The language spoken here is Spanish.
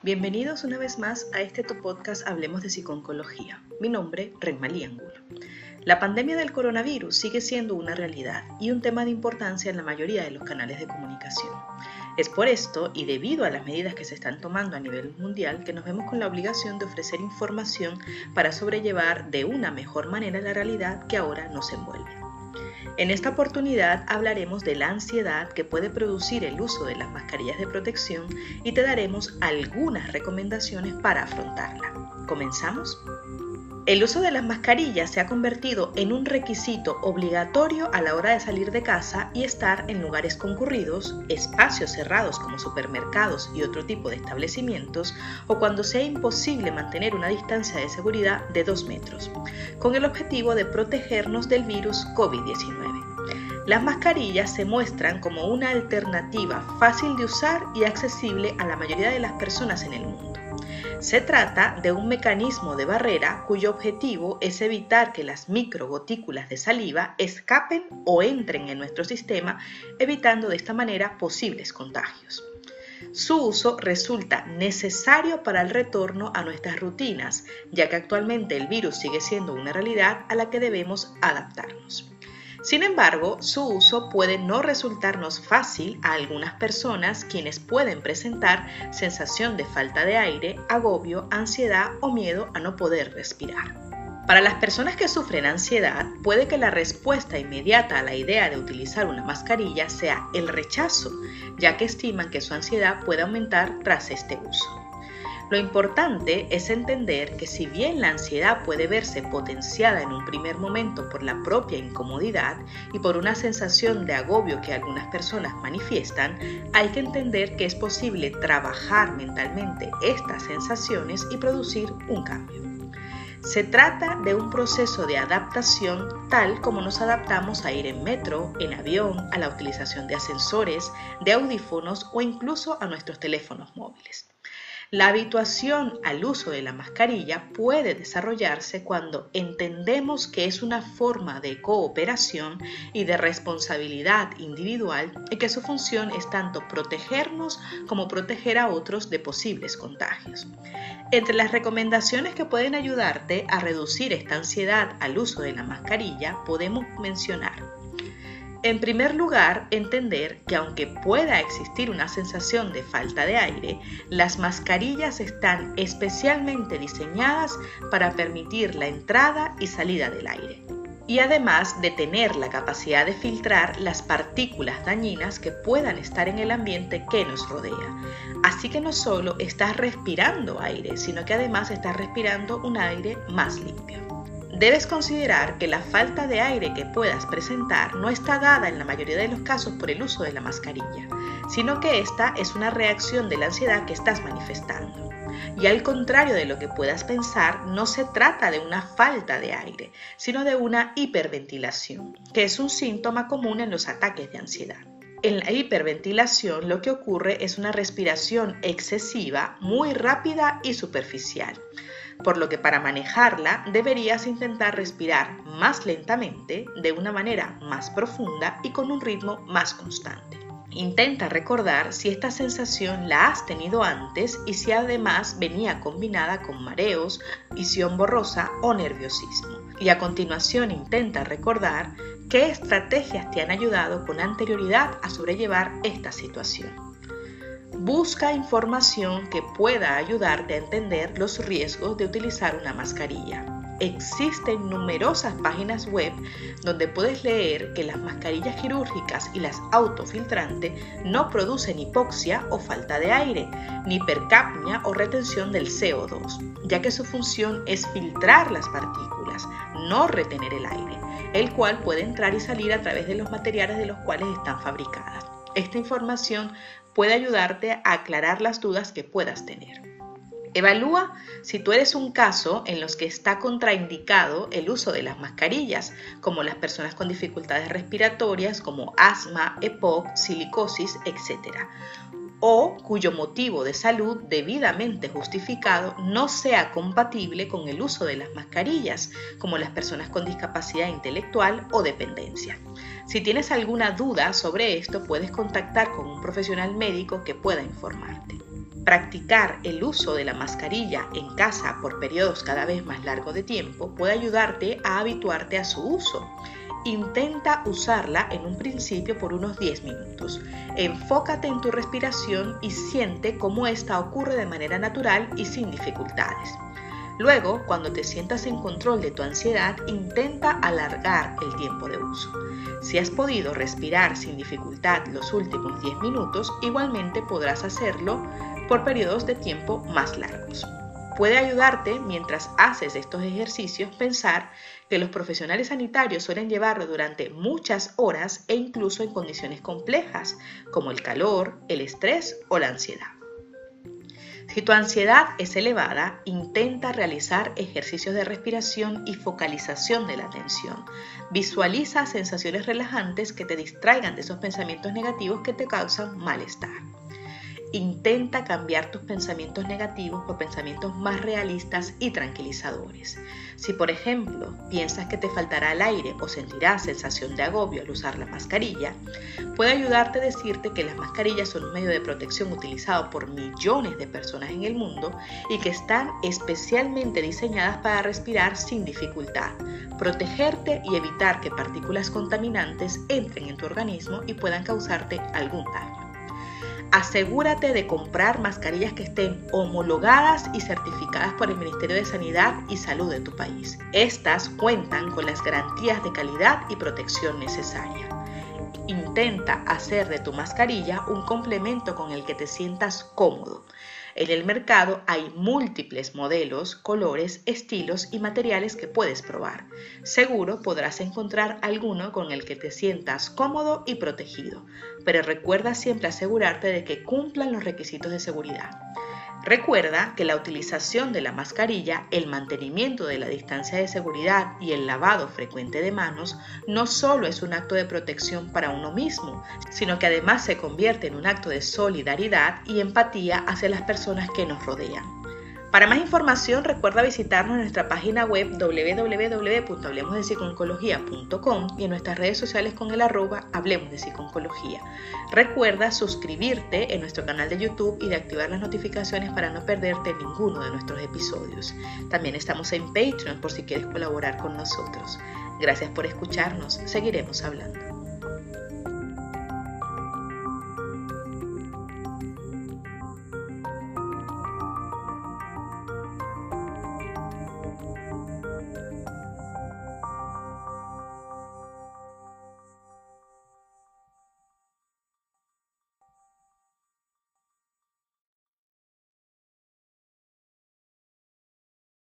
Bienvenidos una vez más a este tu podcast Hablemos de Psiconcología. Mi nombre, Renmalí Angulo. La pandemia del coronavirus sigue siendo una realidad y un tema de importancia en la mayoría de los canales de comunicación. Es por esto y debido a las medidas que se están tomando a nivel mundial que nos vemos con la obligación de ofrecer información para sobrellevar de una mejor manera la realidad que ahora nos envuelve. En esta oportunidad hablaremos de la ansiedad que puede producir el uso de las mascarillas de protección y te daremos algunas recomendaciones para afrontarla. ¿Comenzamos? El uso de las mascarillas se ha convertido en un requisito obligatorio a la hora de salir de casa y estar en lugares concurridos, espacios cerrados como supermercados y otro tipo de establecimientos, o cuando sea imposible mantener una distancia de seguridad de 2 metros, con el objetivo de protegernos del virus COVID-19. Las mascarillas se muestran como una alternativa fácil de usar y accesible a la mayoría de las personas en el mundo. Se trata de un mecanismo de barrera cuyo objetivo es evitar que las microgotículas de saliva escapen o entren en nuestro sistema, evitando de esta manera posibles contagios. Su uso resulta necesario para el retorno a nuestras rutinas, ya que actualmente el virus sigue siendo una realidad a la que debemos adaptarnos. Sin embargo, su uso puede no resultarnos fácil a algunas personas quienes pueden presentar sensación de falta de aire, agobio, ansiedad o miedo a no poder respirar. Para las personas que sufren ansiedad, puede que la respuesta inmediata a la idea de utilizar una mascarilla sea el rechazo, ya que estiman que su ansiedad puede aumentar tras este uso. Lo importante es entender que si bien la ansiedad puede verse potenciada en un primer momento por la propia incomodidad y por una sensación de agobio que algunas personas manifiestan, hay que entender que es posible trabajar mentalmente estas sensaciones y producir un cambio. Se trata de un proceso de adaptación tal como nos adaptamos a ir en metro, en avión, a la utilización de ascensores, de audífonos o incluso a nuestros teléfonos móviles. La habituación al uso de la mascarilla puede desarrollarse cuando entendemos que es una forma de cooperación y de responsabilidad individual y que su función es tanto protegernos como proteger a otros de posibles contagios. Entre las recomendaciones que pueden ayudarte a reducir esta ansiedad al uso de la mascarilla podemos mencionar en primer lugar, entender que aunque pueda existir una sensación de falta de aire, las mascarillas están especialmente diseñadas para permitir la entrada y salida del aire y además de tener la capacidad de filtrar las partículas dañinas que puedan estar en el ambiente que nos rodea. Así que no solo estás respirando aire, sino que además estás respirando un aire más limpio. Debes considerar que la falta de aire que puedas presentar no está dada en la mayoría de los casos por el uso de la mascarilla, sino que esta es una reacción de la ansiedad que estás manifestando. Y al contrario de lo que puedas pensar, no se trata de una falta de aire, sino de una hiperventilación, que es un síntoma común en los ataques de ansiedad. En la hiperventilación lo que ocurre es una respiración excesiva, muy rápida y superficial por lo que para manejarla deberías intentar respirar más lentamente, de una manera más profunda y con un ritmo más constante. Intenta recordar si esta sensación la has tenido antes y si además venía combinada con mareos, visión borrosa o nerviosismo. Y a continuación intenta recordar qué estrategias te han ayudado con anterioridad a sobrellevar esta situación. Busca información que pueda ayudarte a entender los riesgos de utilizar una mascarilla. Existen numerosas páginas web donde puedes leer que las mascarillas quirúrgicas y las autofiltrantes no producen hipoxia o falta de aire, ni hipercapnia o retención del CO2, ya que su función es filtrar las partículas, no retener el aire, el cual puede entrar y salir a través de los materiales de los cuales están fabricadas. Esta información puede ayudarte a aclarar las dudas que puedas tener. Evalúa si tú eres un caso en los que está contraindicado el uso de las mascarillas, como las personas con dificultades respiratorias como asma, EPOC, silicosis, etc. O cuyo motivo de salud debidamente justificado no sea compatible con el uso de las mascarillas, como las personas con discapacidad intelectual o dependencia. Si tienes alguna duda sobre esto, puedes contactar con un profesional médico que pueda informarte. Practicar el uso de la mascarilla en casa por periodos cada vez más largos de tiempo puede ayudarte a habituarte a su uso. Intenta usarla en un principio por unos 10 minutos. Enfócate en tu respiración y siente cómo esta ocurre de manera natural y sin dificultades. Luego, cuando te sientas en control de tu ansiedad, intenta alargar el tiempo de uso. Si has podido respirar sin dificultad los últimos 10 minutos, igualmente podrás hacerlo por periodos de tiempo más largos. Puede ayudarte mientras haces estos ejercicios pensar que los profesionales sanitarios suelen llevarlo durante muchas horas e incluso en condiciones complejas como el calor, el estrés o la ansiedad. Si tu ansiedad es elevada, intenta realizar ejercicios de respiración y focalización de la atención. Visualiza sensaciones relajantes que te distraigan de esos pensamientos negativos que te causan malestar. Intenta cambiar tus pensamientos negativos por pensamientos más realistas y tranquilizadores. Si por ejemplo piensas que te faltará el aire o sentirás sensación de agobio al usar la mascarilla, puede ayudarte a decirte que las mascarillas son un medio de protección utilizado por millones de personas en el mundo y que están especialmente diseñadas para respirar sin dificultad, protegerte y evitar que partículas contaminantes entren en tu organismo y puedan causarte algún daño. Asegúrate de comprar mascarillas que estén homologadas y certificadas por el Ministerio de Sanidad y Salud de tu país. Estas cuentan con las garantías de calidad y protección necesarias. Intenta hacer de tu mascarilla un complemento con el que te sientas cómodo. En el mercado hay múltiples modelos, colores, estilos y materiales que puedes probar. Seguro podrás encontrar alguno con el que te sientas cómodo y protegido, pero recuerda siempre asegurarte de que cumplan los requisitos de seguridad. Recuerda que la utilización de la mascarilla, el mantenimiento de la distancia de seguridad y el lavado frecuente de manos no solo es un acto de protección para uno mismo, sino que además se convierte en un acto de solidaridad y empatía hacia las personas que nos rodean. Para más información recuerda visitarnos en nuestra página web www.hablemosdepsiconcología.com y en nuestras redes sociales con el arroba Hablemos de Psiconcología. Recuerda suscribirte en nuestro canal de YouTube y de activar las notificaciones para no perderte ninguno de nuestros episodios. También estamos en Patreon por si quieres colaborar con nosotros. Gracias por escucharnos, seguiremos hablando.